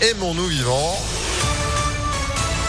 Aimons-nous vivants.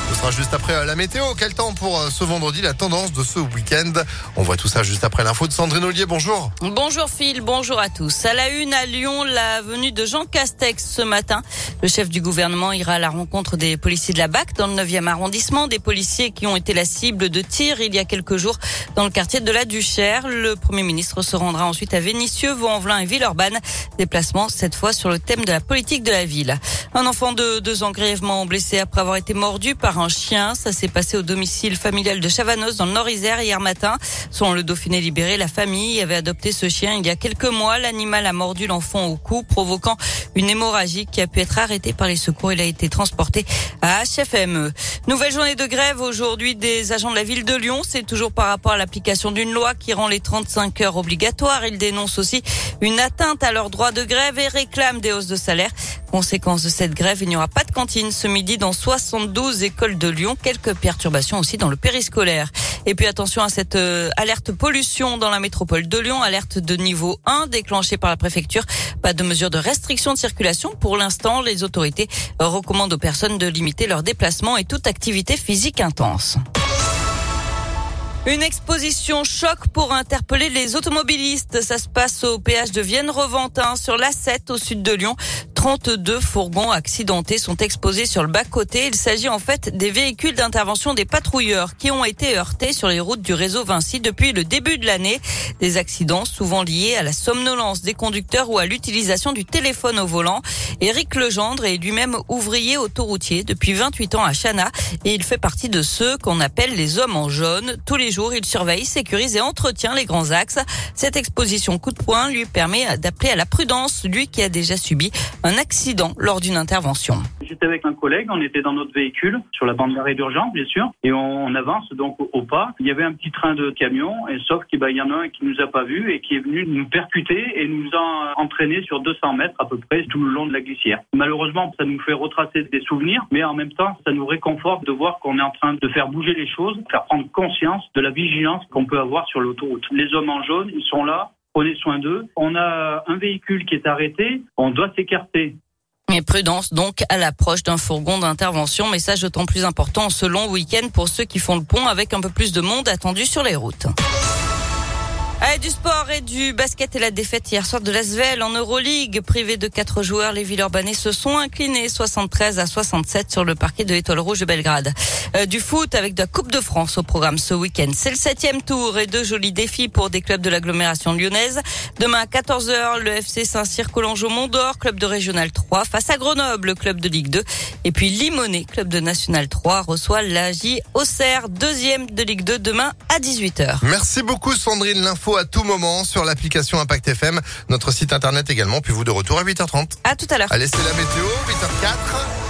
Ce sera juste après euh, la météo. Quel temps pour euh, ce vendredi, la tendance de ce week-end? On voit tout ça juste après l'info de Sandrine Ollier. Bonjour. Bonjour Phil, bonjour à tous. À la une à Lyon, la venue de Jean Castex ce matin. Le chef du gouvernement ira à la rencontre des policiers de la BAC dans le 9e arrondissement, des policiers qui ont été la cible de tirs il y a quelques jours dans le quartier de la Duchère. Le Premier ministre se rendra ensuite à Vénissieux, Vaux-en-Velin et Villeurbanne. Déplacement cette fois sur le thème de la politique de la ville. Un enfant de deux ans grièvement blessé après avoir été mordu par un chien. Ça s'est passé au domicile familial de Chavanos dans le Nord-Isère hier matin. Selon le Dauphiné libéré, la famille avait adopté ce chien il y a quelques mois. L'animal a mordu l'enfant au cou, provoquant une hémorragie qui a pu être arrêtée par les secours. Il a été transporté à HFME. Nouvelle journée de grève aujourd'hui des agents de la ville de Lyon. C'est toujours par rapport à l'application d'une loi qui rend les 35 heures obligatoires. Ils dénoncent aussi une atteinte à leur droit de grève et réclament des hausses de salaire. Conséquence de cette grève, il n'y aura pas de cantine ce midi dans 72 écoles de Lyon. Quelques perturbations aussi dans le périscolaire. Et puis attention à cette euh, alerte pollution dans la métropole de Lyon, alerte de niveau 1 déclenchée par la préfecture. Pas de mesures de restriction de circulation. Pour l'instant, les autorités recommandent aux personnes de limiter leurs déplacements et toute activité physique intense. Une exposition choc pour interpeller les automobilistes. Ça se passe au péage de Vienne-Reventin sur l'A7 au sud de Lyon. 32 fourgons accidentés sont exposés sur le bas-côté. Il s'agit en fait des véhicules d'intervention des patrouilleurs qui ont été heurtés sur les routes du réseau Vinci depuis le début de l'année. Des accidents souvent liés à la somnolence des conducteurs ou à l'utilisation du téléphone au volant. Éric Legendre est lui-même ouvrier autoroutier depuis 28 ans à Chana et il fait partie de ceux qu'on appelle les hommes en jaune. Tous les jours, il surveille, sécurise et entretient les grands axes. Cette exposition coup de poing lui permet d'appeler à la prudence, lui qui a déjà subi un accident lors d'une intervention. J'étais avec un collègue, on était dans notre véhicule, sur la bande d'arrêt d'urgence, bien sûr, et on, avance donc au, pas. Il y avait un petit train de camion, et sauf qu'il ben, y en a un qui nous a pas vu et qui est venu nous percuter et nous a entraîné sur 200 mètres à peu près tout le long de la glissière. Malheureusement, ça nous fait retracer des souvenirs, mais en même temps, ça nous réconforte de voir qu'on est en train de faire bouger les choses, faire prendre conscience de la vigilance qu'on peut avoir sur l'autoroute. Les hommes en jaune, ils sont là, prenez soin d'eux. On a un véhicule qui est arrêté, on doit s'écarter. Et prudence donc à l'approche d'un fourgon d'intervention. Message d'autant plus important ce long week-end pour ceux qui font le pont avec un peu plus de monde attendu sur les routes. Allez, du sport et du basket et la défaite hier soir de l'Asvel en Euroleague. Privé de quatre joueurs, les Villeurbanais se sont inclinés 73 à 67 sur le parquet de l'Étoile Rouge de Belgrade. Euh, du foot avec de la Coupe de France au programme ce week-end. C'est le septième tour et deux jolis défis pour des clubs de l'agglomération lyonnaise. Demain à 14h, le FC Saint-Cyr Collangeau Mont-d'Or, club de Régional 3 face à Grenoble, club de Ligue 2. Et puis Limonest, club de National 3, reçoit l'AJ Auxerre, deuxième de Ligue 2 demain à 18h. Merci beaucoup Sandrine. L'info à tout moment sur l'application Impact FM, notre site internet également. Puis vous de retour à 8h30. À tout à l'heure. Allez, c'est la météo, 8h04.